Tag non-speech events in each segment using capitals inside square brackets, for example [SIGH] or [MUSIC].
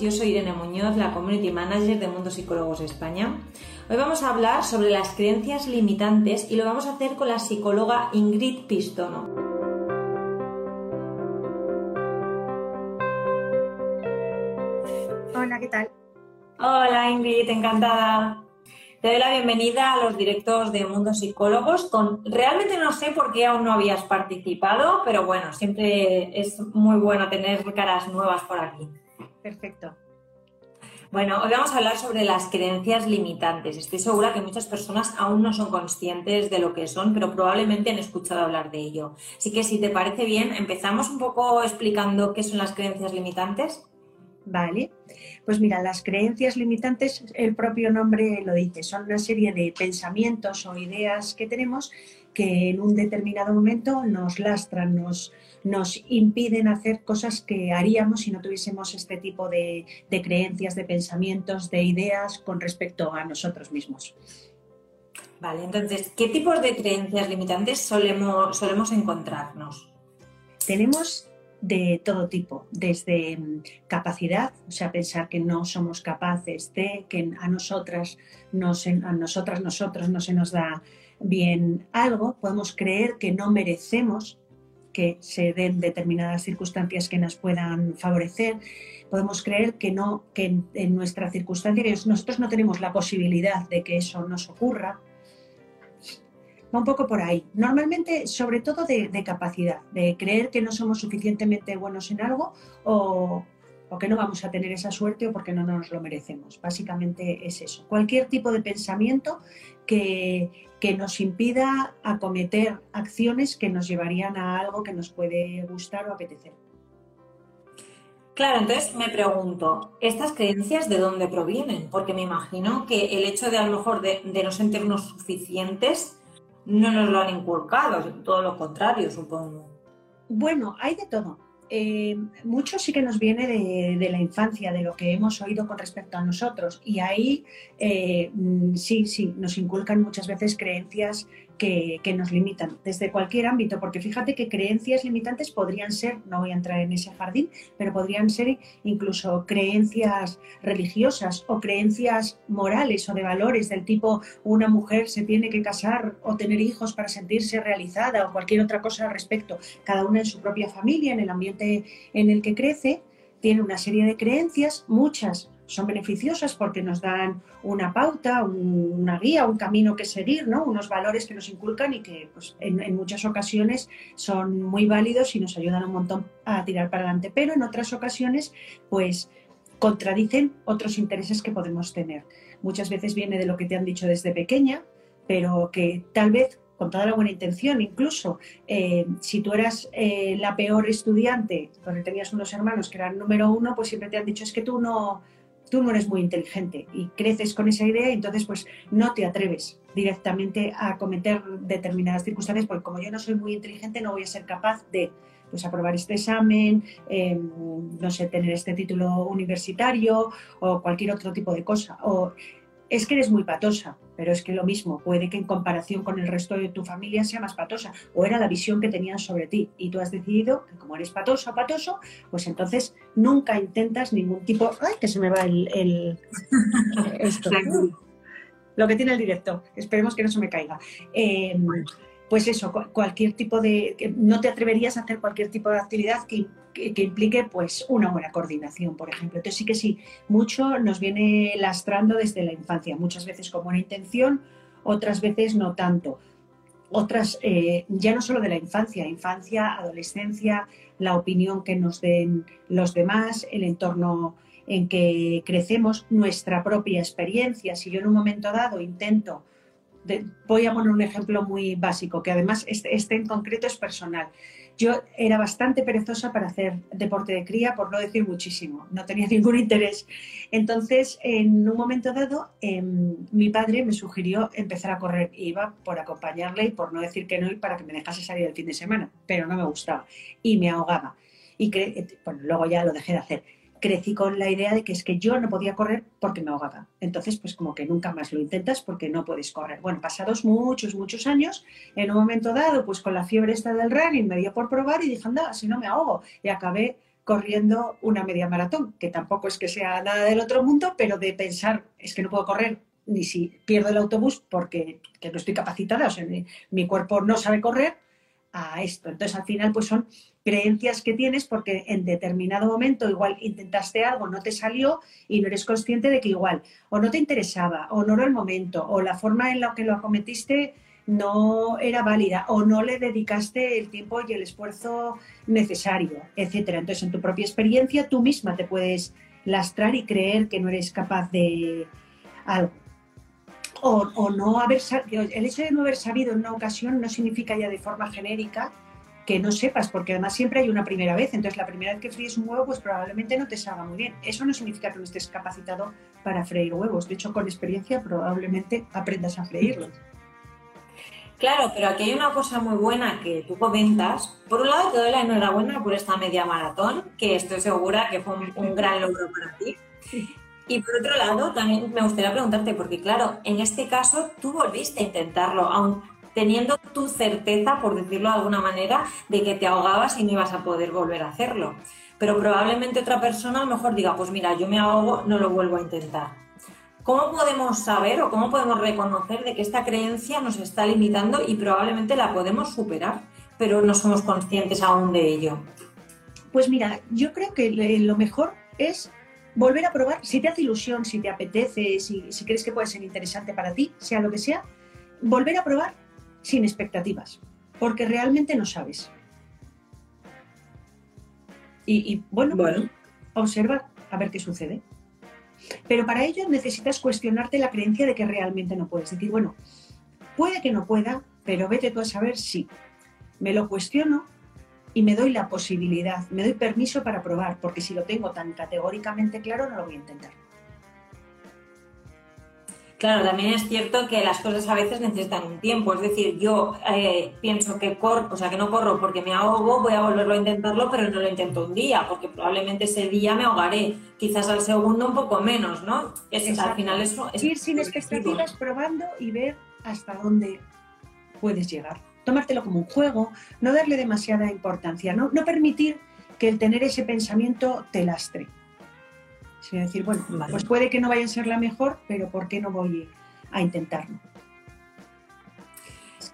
Yo soy Irene Muñoz, la Community Manager de Mundo Psicólogos España. Hoy vamos a hablar sobre las creencias limitantes y lo vamos a hacer con la psicóloga Ingrid Pistono. Hola, ¿qué tal? Hola Ingrid, encantada. Te doy la bienvenida a los directos de Mundo Psicólogos. Con... Realmente no sé por qué aún no habías participado, pero bueno, siempre es muy bueno tener caras nuevas por aquí. Perfecto. Bueno, hoy vamos a hablar sobre las creencias limitantes. Estoy segura que muchas personas aún no son conscientes de lo que son, pero probablemente han escuchado hablar de ello. Así que si te parece bien, empezamos un poco explicando qué son las creencias limitantes. Vale, pues mira, las creencias limitantes, el propio nombre lo dice, son una serie de pensamientos o ideas que tenemos que en un determinado momento nos lastran, nos, nos impiden hacer cosas que haríamos si no tuviésemos este tipo de, de creencias, de pensamientos, de ideas con respecto a nosotros mismos. Vale, entonces, ¿qué tipos de creencias limitantes solemos, solemos encontrarnos? Tenemos de todo tipo, desde mm, capacidad, o sea, pensar que no somos capaces de, que a nosotras, nos, a nosotras, nosotros no se nos da bien algo, podemos creer que no merecemos que se den determinadas circunstancias que nos puedan favorecer, podemos creer que no, que en, nuestra circunstancia, que nosotros no tenemos la posibilidad de que eso nos ocurra, va un poco por ahí. Normalmente, sobre todo de, capacidad, de creer que no somos suficientemente buenos en algo o, que no vamos a tener esa suerte o porque no nos lo merecemos. Básicamente es eso. Cualquier tipo de pensamiento que, que nos impida acometer acciones que nos llevarían a algo que nos puede gustar o apetecer. Claro, entonces me pregunto, ¿estas creencias de dónde provienen? Porque me imagino que el hecho de a lo mejor de, de no sentirnos suficientes no nos lo han inculcado, todo lo contrario, supongo. Bueno, hay de todo. Eh, mucho sí que nos viene de, la infancia, de lo que hemos oído con respecto a nosotros. Y ahí eh, mm, sí, sí, nos inculcan muchas veces creencias que, nos limitan desde cualquier ámbito, porque fíjate que creencias limitantes podrían ser, no voy a entrar en ese jardín, pero podrían ser incluso creencias religiosas o creencias morales o de valores del tipo una mujer se tiene que casar o tener hijos para sentirse realizada o cualquier otra cosa al respecto, cada una en su propia familia, en el ambiente en el que crece, tiene una serie de creencias, muchas son beneficiosas porque nos dan una pauta, una guía, un camino que seguir, ¿no? unos valores que nos inculcan y que pues, en, muchas ocasiones son muy válidos y nos ayudan un montón a tirar para adelante, pero en otras ocasiones pues contradicen otros intereses que podemos tener. Muchas veces viene de lo que te han dicho desde pequeña, pero que tal vez con toda la buena intención, incluso eh, si tú eras eh, la peor estudiante, donde tenías unos hermanos que eran número uno, pues siempre te han dicho es que tú no, tú no eres muy inteligente y creces con esa idea entonces pues no te atreves directamente a cometer determinadas circunstancias porque como yo no soy muy inteligente no voy a ser capaz de pues aprobar este examen, em, no sé, tener este título universitario o cualquier otro tipo de cosa. O es que eres muy patosa, pero es que lo mismo, puede que en comparación con el resto de tu familia sea más patosa, o era la visión que tenían sobre ti, y tú has decidido que como eres patoso o patoso, pues entonces nunca intentas ningún tipo... ¡Ay, que se me va el... [LAUGHS] esto! lo que tiene el directo, esperemos que no se me caiga. Em, pues eso, cualquier tipo de, no te atreverías a hacer cualquier tipo de actividad que, implique pues una buena coordinación, por ejemplo. Entonces sí que sí, mucho nos viene lastrando desde la infancia, muchas veces con buena intención, otras veces no tanto. Otras, eh, ya no solo de la infancia, infancia, adolescencia, la opinión que nos den los demás, el entorno en que crecemos, nuestra propia experiencia. Si yo en un momento dado intento voy a poner un ejemplo muy básico, que además este, este, en concreto es personal. Yo era bastante perezosa para hacer deporte de cría, por no decir muchísimo, no tenía [LAUGHS] ningún interés. Entonces, en un momento dado, em, mi padre me sugirió empezar a correr. Iba por acompañarle y por no decir que no y para que me dejase salir el fin de semana, pero no me gustaba y me ahogaba. Y bueno, luego ya lo dejé de hacer crecí con la idea de que es que yo no podía correr porque me ahogaba. Entonces, pues como que nunca más lo intentas porque no puedes correr. Bueno, pasados muchos, muchos años, en un momento dado, pues con la fiebre esta del running me dio por probar y dije, anda, si no me ahogo. Y acabé corriendo una media maratón, que tampoco es que sea nada del otro mundo, pero de pensar, es que no puedo correr ni si pierdo el autobús porque no estoy capacitada, o sea, mi, mi cuerpo no sabe correr, a esto. Entonces, al final, pues son creencias que tienes porque en determinado momento igual intentaste algo, no te salió y no eres consciente de que igual o no te interesaba o no era el momento o la forma en la que lo acometiste no era válida o no le dedicaste el tiempo y el esfuerzo necesario, etcétera. Entonces, en tu propia experiencia, tú misma te puedes lastrar y creer que no eres capaz de algo. O, o no haber el hecho de no haber sabido en una ocasión no significa ya de forma genérica que no sepas, porque además siempre hay una primera vez. Entonces, la primera vez que fríes un huevo, pues probablemente no te salga muy bien. Eso no significa que no estés capacitado para freír huevos. De hecho, con experiencia probablemente aprendas a freírlos. Claro, pero aquí hay una cosa muy buena que tú comentas. Por un lado, te doy la enhorabuena por esta media maratón, que estoy segura que fue un, gran logro para ti. Y por otro lado, también me gustaría preguntarte, porque claro, en este caso tú volviste a intentarlo, aún teniendo tu certeza, por decirlo de alguna manera, de que te ahogabas y no ibas a poder volver a hacerlo. Pero probablemente otra persona a lo mejor diga, pues mira, yo me ahogo, no lo vuelvo a intentar. ¿Cómo podemos saber o cómo podemos reconocer de que esta creencia nos está limitando y probablemente la podemos superar, pero no somos conscientes aún de ello? Pues mira, yo creo que lo mejor es volver a probar, si te hace ilusión, si te apetece, si, si crees que puede ser interesante para ti, sea lo que sea, volver a probar sin expectativas, porque realmente no sabes. Y, bueno, bueno, observa a ver qué sucede. Pero para ello necesitas cuestionarte la creencia de que realmente no puedes. Decir, bueno, puede que no pueda, pero vete tú a saber si. Me lo cuestiono y me doy la posibilidad, me doy permiso para probar, porque si lo tengo tan categóricamente claro, no lo voy a intentar. Claro, también es cierto que las cosas a veces necesitan un tiempo. Es decir, yo eh, pienso que corro, o sea, que no corro porque me ahogo, voy a volverlo a intentarlo, pero no lo intento un día, porque probablemente ese día me ahogaré. Quizás al segundo un poco menos, ¿no? Es, al final eso es ir sin expectativas, probando y ver hasta dónde puedes llegar. Tomártelo como un juego, no darle demasiada importancia, no, no permitir que el tener ese pensamiento te lastre. Es decir, bueno, pues puede que no vaya a ser la mejor, pero ¿por qué no voy a intentarlo?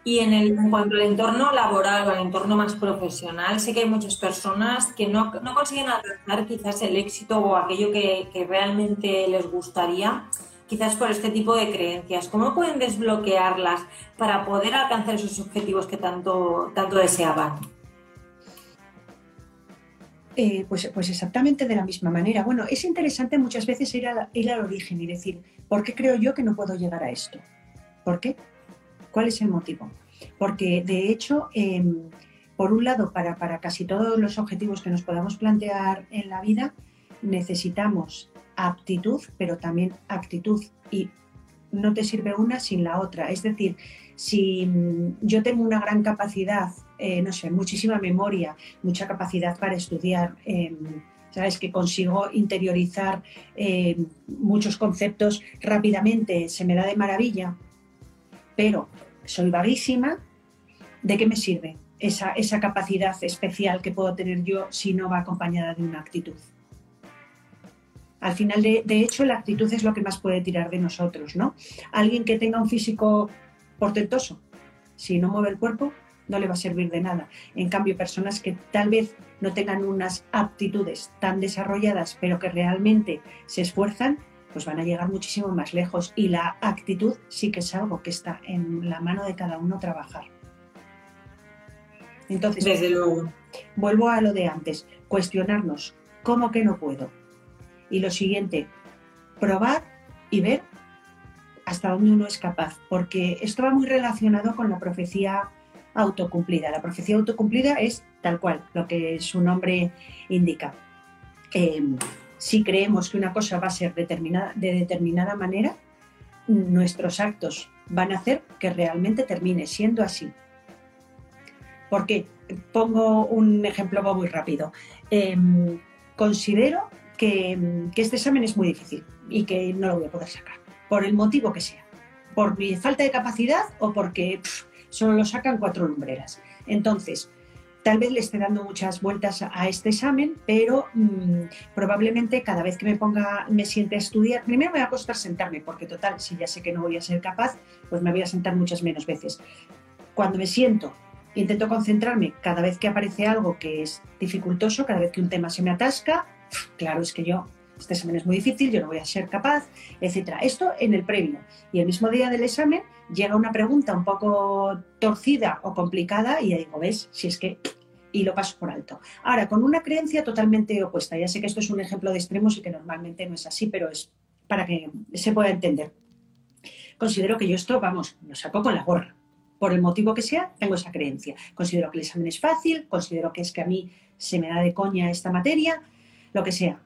Y en, el, cuanto al entorno laboral o al entorno más profesional, sé que hay muchas personas que no, consiguen alcanzar quizás el éxito o aquello que, que, realmente les gustaría, quizás por este tipo de creencias. ¿Cómo pueden desbloquearlas para poder alcanzar esos objetivos que tanto, tanto deseaban? Eh, pues, pues exactamente de la misma manera. Bueno, es interesante muchas veces ir, ir al origen y decir, ¿por qué creo yo que no puedo llegar a esto? ¿Por qué? ¿Cuál es el motivo? Porque de hecho, em, por un lado, para, para casi todos los objetivos que nos podamos plantear en la vida, necesitamos aptitud, pero también actitud. Y no te sirve una sin la otra. Es decir, si mm, yo tengo una gran capacidad, eh, no sé, muchísima memoria, mucha capacidad para estudiar, em, sabes que consigo interiorizar em, muchos conceptos rápidamente, se me da de maravilla, pero soy vaguísima, ¿de qué me sirve esa, esa capacidad especial que puedo tener yo si no va acompañada de una actitud? Al final, de, de, hecho, la actitud es lo que más puede tirar de nosotros, ¿no? Alguien que tenga un físico portentoso. Si no mueve el cuerpo, no le va a servir de nada. En cambio, personas que tal vez no tengan unas aptitudes tan desarrolladas, pero que realmente se esfuerzan, pues van a llegar muchísimo más lejos. Y la actitud sí que es algo que está en la mano de cada uno trabajar. Entonces, desde luego, vuelvo a lo de antes, cuestionarnos, ¿cómo que no puedo? Y lo siguiente, probar y ver hasta dónde uno es capaz, porque esto va muy relacionado con la profecía autocumplida. La profecía autocumplida es tal cual, lo que su nombre indica. Eh, si creemos que una cosa va a ser determinada, de determinada manera, nuestros actos van a hacer que realmente termine siendo así. ¿Por qué? Pongo un ejemplo muy rápido. Em, considero que, este examen es muy difícil y que no lo voy a poder sacar, por el motivo que sea. Por mi falta de capacidad o porque solo lo sacan cuatro lumbreras. Entonces, tal vez le esté dando muchas vueltas a este examen, pero mm, probablemente cada vez que me ponga, me siente a estudiar, primero me va a costar sentarme, porque total, si ya sé que no voy a ser capaz, pues me voy a sentar muchas menos veces. Cuando me siento, intento concentrarme cada vez que aparece algo que es dificultoso, cada vez que un tema se me atasca, claro, es que yo este examen es muy difícil, yo no voy a ser capaz, etcétera. Esto en el previo. Y el mismo día del examen llega una pregunta un poco torcida o complicada y ya digo, ¿ves? Si es que y lo paso por alto. Ahora, con una creencia totalmente opuesta, ya sé que esto es un ejemplo de extremos y que normalmente no es así, pero es para que se pueda entender. Considero que yo esto, vamos, lo saco con la gorra. Por el motivo que sea, tengo esa creencia. Considero que el examen es fácil, considero que es que a mí se me da de coña esta materia, lo que sea.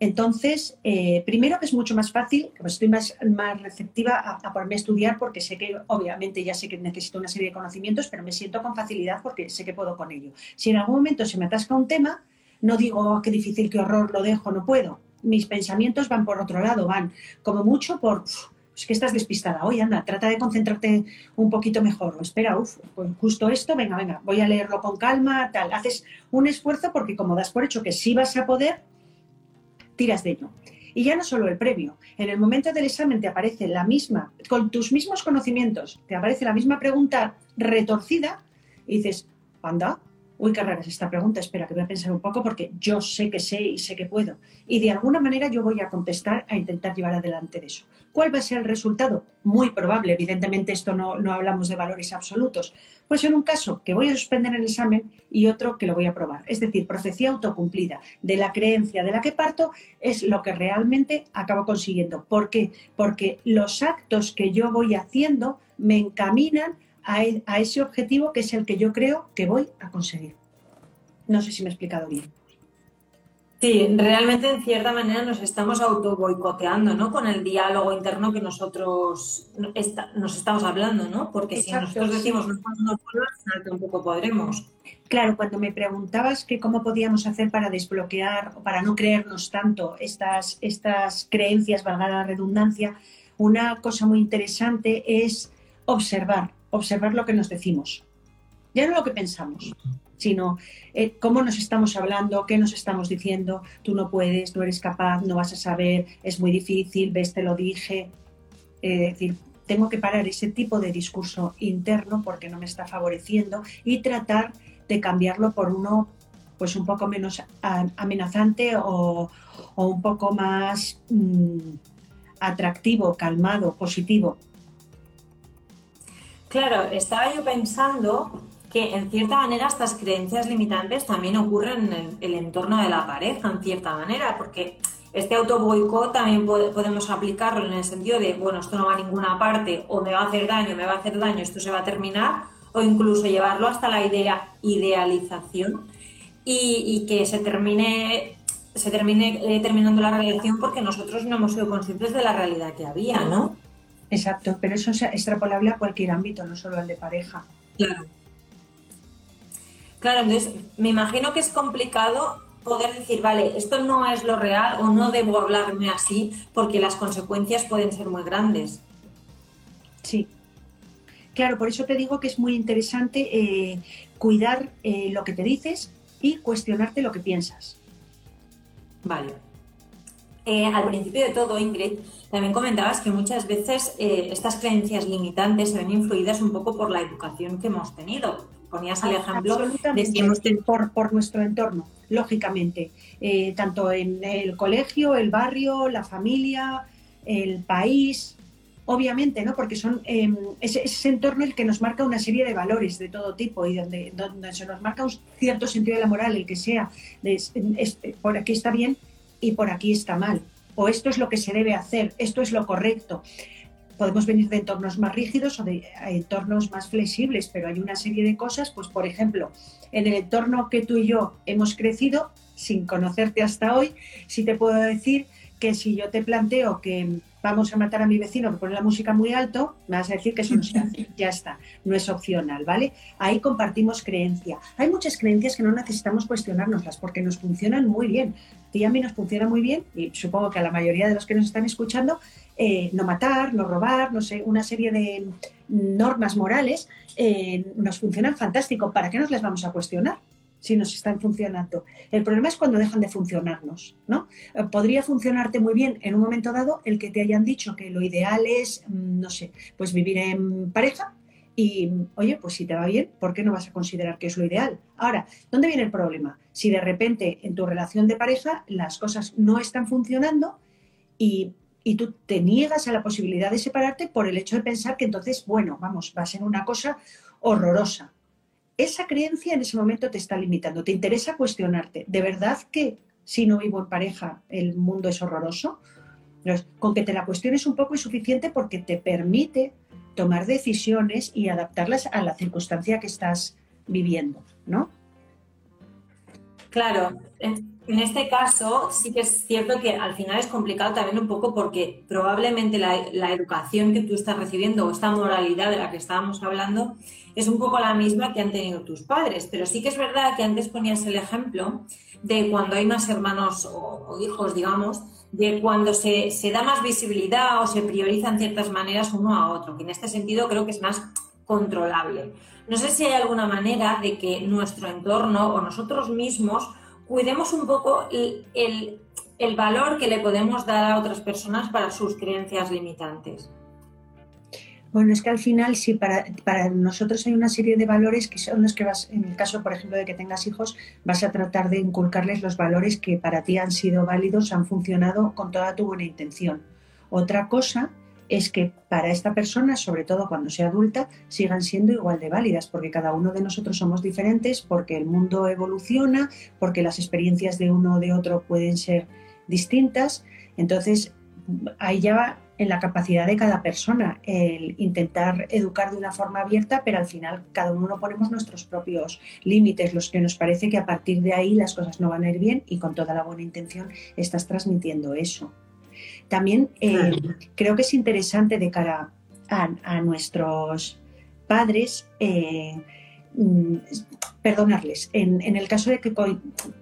Entonces, eh, primero que es mucho más fácil, pues estoy más, más receptiva a, ponerme a estudiar porque sé que, obviamente, ya sé que necesito una serie de conocimientos, pero me siento con facilidad porque sé que puedo con ello. Si en algún momento se me atasca un tema, no digo, oh, qué difícil, qué horror, lo dejo, no puedo. Mis pensamientos van por otro lado, van como mucho por, es que estás despistada, oye, anda, trata de concentrarte un poquito mejor, o espera, uff, pues justo esto, venga, venga, voy a leerlo con calma, tal. Haces un esfuerzo porque como das por hecho que sí vas a poder, tiras de ello. Y ya no solo el previo, en el momento del examen te aparece la misma, con tus mismos conocimientos, te aparece la misma pregunta retorcida y dices, anda, uy, qué rara es esta pregunta, espera que voy a pensar un poco porque yo sé que sé y sé que puedo. Y de alguna manera yo voy a contestar a intentar llevar adelante de eso. ¿Cuál va a ser el resultado? Muy probable, evidentemente esto no, no hablamos de valores absolutos. Pues en un caso que voy a suspender el examen y otro que lo voy a probar. Es decir, profecía autocumplida de la creencia de la que parto es lo que realmente acabo consiguiendo. ¿Por qué? Porque los actos que yo voy haciendo me encaminan e, a, ese objetivo que es el que yo creo que voy a conseguir. No sé si me he explicado bien. Sí, realmente en cierta manera nos estamos auto boicoteando, ¿no? Con el diálogo interno que nosotros nos estamos hablando, ¿no? Porque si nosotros decimos no podemos tampoco podremos. Claro, cuando me preguntabas que cómo podíamos hacer para desbloquear o para no creernos tanto estas, estas creencias, valga la redundancia, una cosa muy interesante es observar, observar lo que nos decimos. Ya no lo que pensamos, sino eh, cómo nos estamos hablando, qué nos estamos diciendo, tú no puedes, no eres capaz, no vas a saber, es muy difícil, ves, te lo dije. es decir, tengo que parar ese tipo de discurso interno porque no me está favoreciendo y tratar de cambiarlo por uno pues un poco menos amenazante o, un poco más mm, atractivo, calmado, positivo. Claro, estaba yo pensando que en cierta manera estas creencias limitantes también ocurren en el, entorno de la pareja, en cierta manera, porque este auto boicot también podemos aplicarlo en el sentido de, bueno, esto no va a ninguna parte, o me va a hacer daño, me va a hacer daño, esto se va a terminar, o incluso llevarlo hasta la idea idealización y, que se termine se termine eh, terminando la relación porque nosotros no hemos sido conscientes de la realidad que había, ¿no? Exacto, pero eso es extrapolable a cualquier ámbito, no solo al de pareja. Claro. Claro, entonces me imagino que es complicado poder decir, vale, esto no es lo real o no debo hablarme así porque las consecuencias pueden ser muy grandes. Sí. Claro, por eso te digo que es muy interesante eh, cuidar eh, lo que te dices y cuestionarte lo que piensas. Vale. Eh, al principio de todo, Ingrid, también comentabas que muchas veces estas creencias limitantes se ven influidas un poco por la educación que hemos tenido. Ponías el ejemplo de por, por, nuestro entorno, lógicamente, eh, tanto en el colegio, el barrio, la familia, el país, obviamente, ¿no? Porque son em, ese, ese, entorno el que nos marca una serie de valores de todo tipo y donde, donde se nos marca un cierto sentido de la moral, el que sea, por aquí está bien y por aquí está mal, o esto es lo que se debe hacer, esto es lo correcto. Podemos venir de entornos más rígidos o de entornos más flexibles, pero hay una serie de cosas, pues por ejemplo, en el entorno que tú y yo hemos crecido, sin conocerte hasta hoy, sí te puedo decir que si yo te planteo que vamos a matar a mi vecino que pone la música muy alto, me vas a decir que eso no se hace. [LAUGHS] Ya está, no es opcional, ¿vale? Ahí compartimos creencia. Hay muchas creencias que no necesitamos cuestionárnoslas porque nos funcionan muy bien. Y a mí nos funciona muy bien, y supongo que a la mayoría de los que nos están escuchando, eh, no matar, no robar, no sé, una serie de normas morales eh, nos funcionan fantástico. ¿Para qué nos las vamos a cuestionar? Si nos están funcionando. El problema es cuando dejan de funcionarnos, ¿no? Eh, podría funcionarte muy bien en un momento dado el que te hayan dicho que lo ideal es, mm, no sé, pues vivir en pareja y, oye, pues si te va bien, ¿por qué no vas a considerar que es lo ideal? Ahora, ¿dónde viene el problema? Si de repente en tu relación de pareja las cosas no están funcionando y, y tú te niegas a la posibilidad de separarte por el hecho de pensar que entonces, bueno, vamos, va a ser una cosa horrorosa esa creencia en ese momento te está limitando. Te interesa cuestionarte, ¿de verdad que si no vivo en pareja el mundo es horroroso? con que te la cuestiones un poco es suficiente porque te permite tomar decisiones y adaptarlas a la circunstancia que estás viviendo, ¿no? Claro, en este caso sí que es cierto que al final es complicado también un poco porque probablemente la, la, educación que tú estás recibiendo o esta moralidad de la que estábamos hablando es un poco la misma que han tenido tus padres. Pero sí que es verdad que antes ponías el ejemplo de cuando hay más hermanos o, hijos, digamos, de cuando se, se, da más visibilidad o se priorizan ciertas maneras uno a otro, que en este sentido creo que es más controlable. No sé si hay alguna manera de que nuestro entorno o nosotros mismos cuidemos un poco el, el, valor que le podemos dar a otras personas para sus creencias limitantes. Bueno, es que al final, sí, para, para, nosotros hay una serie de valores que son los que vas, en el caso, por ejemplo, de que tengas hijos, vas a tratar de inculcarles los valores que para ti han sido válidos, han funcionado con toda tu buena intención. Otra cosa es que para esta persona, sobre todo cuando sea adulta, sigan siendo igual de válidas, porque cada uno de nosotros somos diferentes, porque el mundo evoluciona, porque las experiencias de uno o de otro pueden ser distintas. Entonces, ahí ya en la capacidad de cada persona, el intentar educar de una forma abierta, pero al final cada uno ponemos nuestros propios límites, los que nos parece que a partir de ahí las cosas no van a ir bien y con toda la buena intención estás transmitiendo eso. También eh, creo que es interesante de cara a, nuestros padres eh, mm, perdonarles. En, el caso de que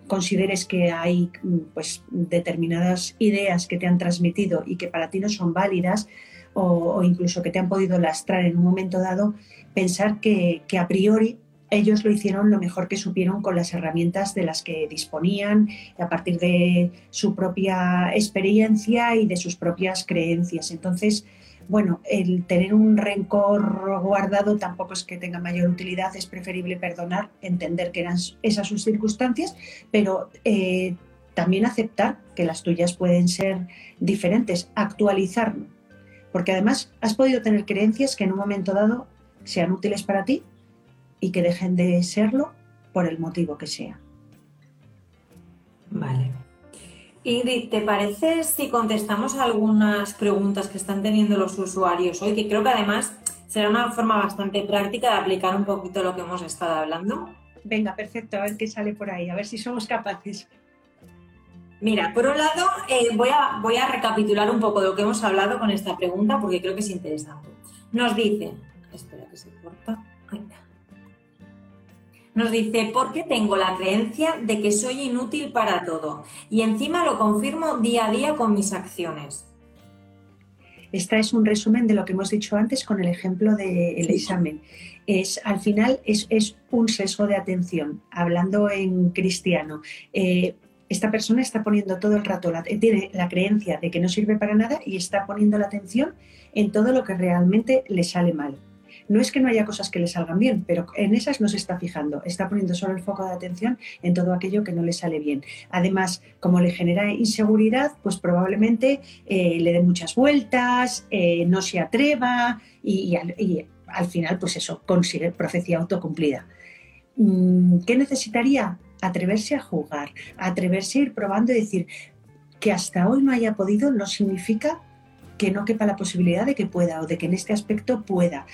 consideres que hay pues, determinadas ideas que te han transmitido y que para ti no son válidas, o, incluso que te han podido lastrar en un momento dado, pensar que, a priori ellos lo hicieron lo mejor que supieron con las herramientas de las que disponían, a partir de su propia experiencia y de sus propias creencias. Entonces, bueno, el tener un rencor guardado tampoco es que tenga mayor utilidad, es preferible perdonar, entender que eran esas sus circunstancias, pero eh, también aceptar que las tuyas pueden ser diferentes, actualizarlo, porque además has podido tener creencias que en un momento dado sean útiles para ti y que dejen de serlo por el motivo que sea. Vale. Ingrid, ¿te parece si contestamos algunas preguntas que están teniendo los usuarios hoy? Que creo que además será una forma bastante práctica de aplicar un poquito lo que hemos estado hablando. Venga, perfecto, a ver qué sale por ahí, a ver si somos capaces. Mira, por un lado, eh, voy, a, voy a recapitular un poco de lo que hemos hablado con esta pregunta porque creo que es interesante. Nos dice, espera que se corta. Nos dice, ¿por qué tengo la creencia de que soy inútil para todo? Y encima lo confirmo día a día con mis acciones. Esta es un resumen de lo que hemos dicho antes con el ejemplo del examen. Es, al final es, un sesgo de atención, hablando en cristiano. Eh, esta persona está poniendo todo el rato, la, tiene la creencia de que no sirve para nada y está poniendo la atención en todo lo que realmente le sale mal. No es que no haya cosas que le salgan bien, pero en esas no se está fijando, está poniendo solo el foco de atención en todo aquello que no le sale bien. Además, como le genera inseguridad, pues probablemente eh, le dé muchas vueltas, eh, no se atreva y, al final, pues eso, consigue profecía autocumplida. Mm, ¿Qué necesitaría? Atreverse a jugar, atreverse a ir probando y decir que hasta hoy no haya podido no significa que no quepa la posibilidad de que pueda o de que en este aspecto pueda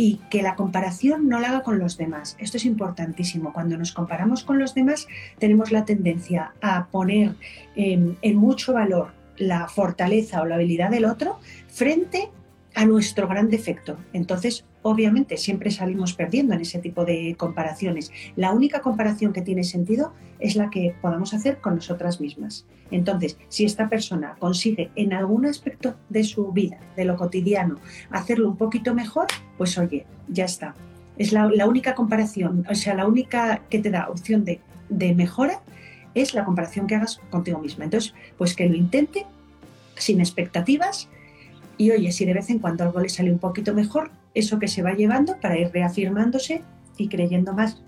y que la comparación no la haga con los demás. Esto es importantísimo. Cuando nos comparamos con los demás tenemos la tendencia a poner en, mucho valor la fortaleza o la habilidad del otro frente a nuestro gran defecto. Entonces, obviamente, siempre salimos perdiendo en ese tipo de comparaciones. La única comparación que tiene sentido es la que podamos hacer con nosotras mismas. Entonces, si esta persona consigue en algún aspecto de su vida, de lo cotidiano, hacerlo un poquito mejor, pues oye, ya está. Es la, única comparación, o sea, la única que te da opción de, de mejora es la comparación que hagas contigo misma. Entonces, pues que lo intente sin expectativas y oye, si de vez en cuando algo le sale un poquito mejor, eso que se va llevando para ir reafirmándose y creyendo más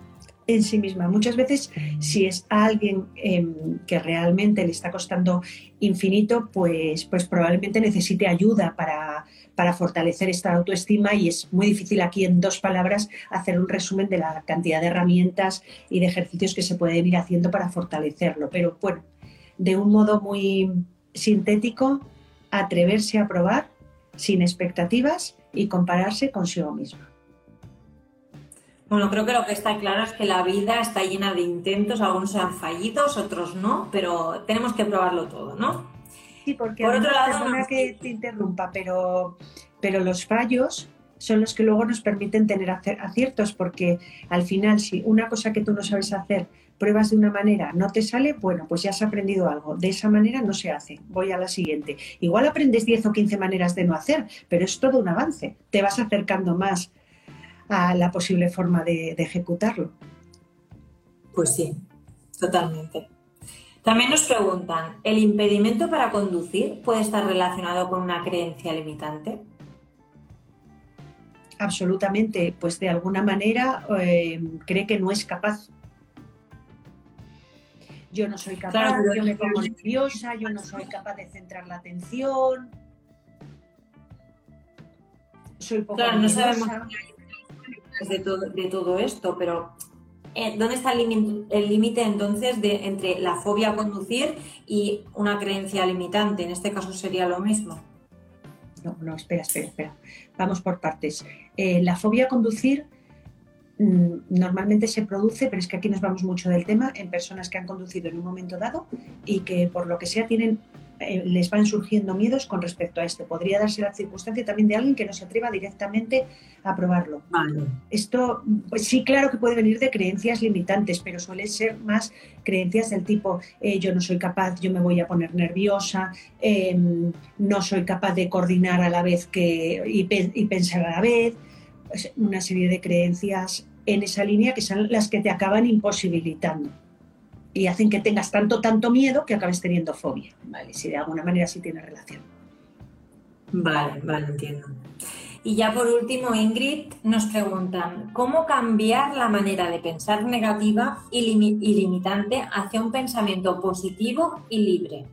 en sí misma. Muchas veces, si es alguien em, que realmente le está costando infinito, pues, pues probablemente necesite ayuda para, para fortalecer esta autoestima y es muy difícil aquí en dos palabras hacer un resumen de la cantidad de herramientas y de ejercicios que se pueden ir haciendo para fortalecerlo. Pero bueno, de un modo muy sintético, atreverse a probar sin expectativas y compararse consigo misma. Bueno, creo que lo que está claro es que la vida está llena de intentos, algunos sean fallidos, otros no, pero tenemos que probarlo todo, ¿no? Sí, porque por otro lado, no... que te interrumpa, pero, pero los fallos son los que luego nos permiten tener aciertos, porque al final, si una cosa que tú no sabes hacer pruebas de una manera, no te sale, bueno, pues ya has aprendido algo. De esa manera no se hace. Voy a la siguiente. Igual aprendes 10 o 15 maneras de no hacer, pero es todo un avance. Te vas acercando más a la posible forma de, ejecutarlo. Pues sí, totalmente. También nos preguntan, ¿el impedimento para conducir puede estar relacionado con una creencia limitante? Absolutamente, pues de alguna manera eh, cree que no es capaz yo no soy capaz, yo me pongo nerviosa, yo no soy capaz de centrar la atención. Soy poco Claro, no sabemos de todo, de todo esto, pero eh, ¿dónde está el límite entonces de, entre la fobia a conducir y una creencia limitante? En este caso sería lo mismo. No, no, espera, espera, espera. Vamos por partes. Eh, la fobia a conducir Mm, normalmente se produce, pero es que aquí nos vamos mucho del tema, en personas que han conducido en un momento dado y que por lo que sea tienen eh, les van surgiendo miedos con respecto a esto. Podría darse la circunstancia también de alguien que no se atreva directamente a probarlo. Esto, pues sí, claro que puede venir de creencias limitantes, pero suele ser más creencias del tipo eh, yo no soy capaz, yo me voy a poner nerviosa, em, no soy capaz de coordinar a la vez que y, y pensar a la vez. Pues una serie de creencias en esa línea que son las que te acaban imposibilitando y hacen que tengas tanto, tanto miedo que acabes teniendo fobia, ¿vale? Si de alguna manera sí tiene relación. Vale, vale, entiendo. Y ya por último, Ingrid, nos preguntan, ¿cómo cambiar la manera de pensar negativa y, limitante hacia un pensamiento positivo y libre?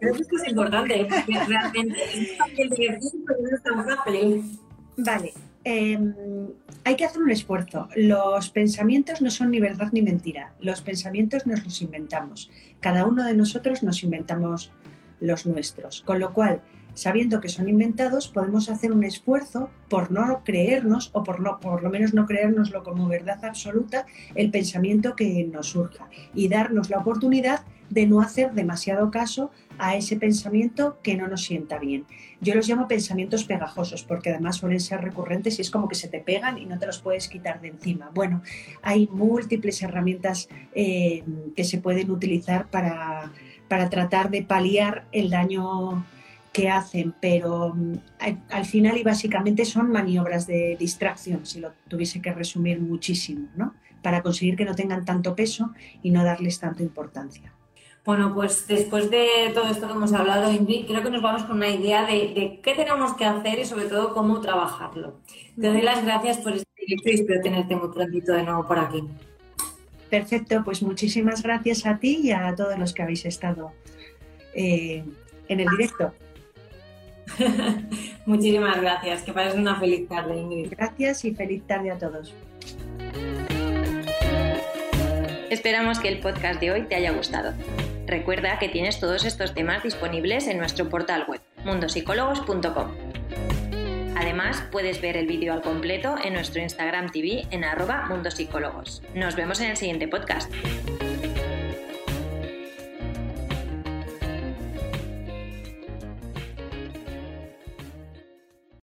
Creo que esto es importante, porque realmente [LAUGHS] es fácil de decir, pero no es tan fácil. Vale, Em, hay que hacer un esfuerzo. Los pensamientos no son ni verdad ni mentira. Los pensamientos nos los inventamos. Cada uno de nosotros nos inventamos los nuestros. Con lo cual, sabiendo que son inventados, podemos hacer un esfuerzo por no creernos o por, no, por lo menos no creérnoslo como verdad absoluta el pensamiento que nos surja y darnos la oportunidad de no hacer demasiado caso a ese pensamiento que no nos sienta bien. Yo los llamo pensamientos pegajosos porque además suelen ser recurrentes y es como que se te pegan y no te los puedes quitar de encima. Bueno, hay múltiples herramientas eh, que se pueden utilizar para, para tratar de paliar el daño que hacen, pero mm, al final y básicamente son maniobras de distracción, si lo tuviese que resumir muchísimo, ¿no? Para conseguir que no tengan tanto peso y no darles tanta importancia. Bueno, pues después de todo esto que hemos hablado, Ingrid, creo que nos vamos con una idea de, qué tenemos que hacer y sobre todo cómo trabajarlo. Te doy las gracias por este directo y espero tenerte muy prontito de nuevo por aquí. Perfecto, pues muchísimas gracias a ti y a todos los que habéis estado eh, en el directo. [LAUGHS] muchísimas gracias, que pases una feliz tarde, Ingrid. Gracias y feliz tarde a todos. Esperamos que el podcast de hoy te haya gustado. Recuerda que tienes todos estos temas disponibles en nuestro portal web, mundosicólogos.com. Además, puedes ver el vídeo al completo en nuestro Instagram TV en arroba mundosicólogos. Nos vemos en el siguiente podcast.